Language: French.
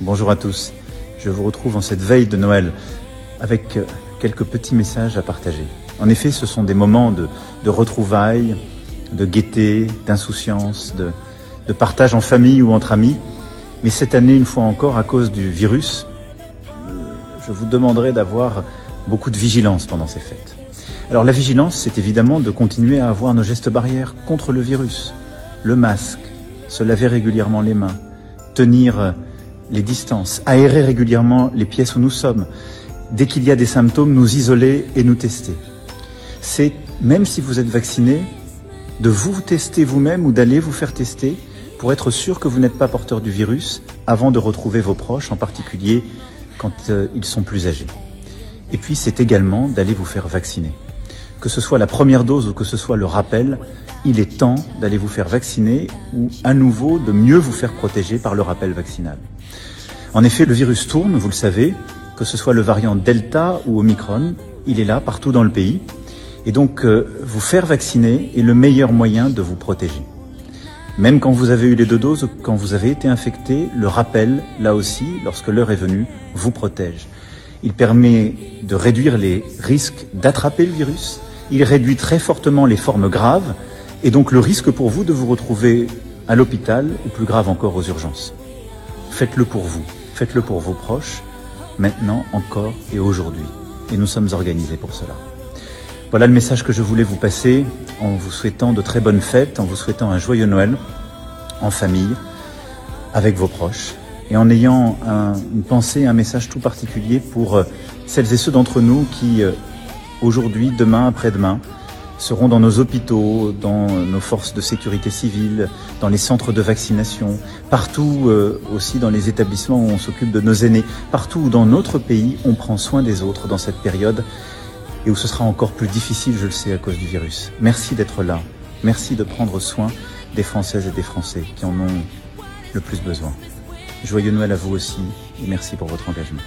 Bonjour à tous, je vous retrouve en cette veille de Noël avec euh, quelques petits messages à partager. En effet, ce sont des moments de, retrouvailles, de gaieté, d'insouciance, de, de partage en famille ou entre amis. Mais cette année, une fois encore, à cause du virus, euh, je vous demanderai d'avoir beaucoup de vigilance pendant ces fêtes. Alors la vigilance, c'est évidemment de continuer à avoir nos gestes barrières contre le virus. Le masque, se laver régulièrement les mains, tenir euh, les distances, aérer régulièrement les pièces où nous sommes, dès qu'il y a des symptômes, nous isoler et nous tester. C'est, même si vous êtes vacciné, de vous tester vous-même ou d'aller vous faire tester pour être sûr que vous n'êtes pas porteur du virus avant de retrouver vos proches, en particulier quand euh, ils sont plus âgés. Et puis c'est également d'aller vous faire vacciner. Que ce soit la première dose ou que ce soit le rappel, il est temps d'aller vous faire vacciner ou à nouveau de mieux vous faire protéger par le rappel vaccinal. En effet, le virus tourne, vous le savez, que ce soit le variant Delta ou Omicron, il est là partout dans le pays. Et donc, euh, vous faire vacciner est le meilleur moyen de vous protéger. Même quand vous avez eu les deux doses, quand vous avez été infecté, le rappel, là aussi, lorsque l'heure est venue, vous protège. Il permet de réduire les risques d'attraper le virus. Il réduit très fortement les formes graves et donc le risque pour vous de vous retrouver à l'hôpital ou plus grave encore aux urgences. Faites-le pour vous, faites-le pour vos proches, maintenant, encore et aujourd'hui. Et nous sommes organisés pour cela. Voilà le message que je voulais vous passer en vous souhaitant de très bonnes fêtes, en vous souhaitant un joyeux Noël en famille, avec vos proches, et en ayant un- une pensée, un message tout particulier pour euh, celles et ceux d'entre nous qui, euh, aujourd'hui, demain, après-demain, seront dans nos hôpitaux, dans nos forces de sécurité civile, dans les centres de vaccination, partout euh, aussi dans les établissements où on s'occupe de nos aînés, partout où dans notre pays on prend soin des autres dans cette période et où ce sera encore plus difficile, je le sais, à cause du virus. Merci d'être là. Merci de prendre soin des Françaises et des Français qui en ont le plus besoin. Joyeux Noël à vous aussi et merci pour votre engagement.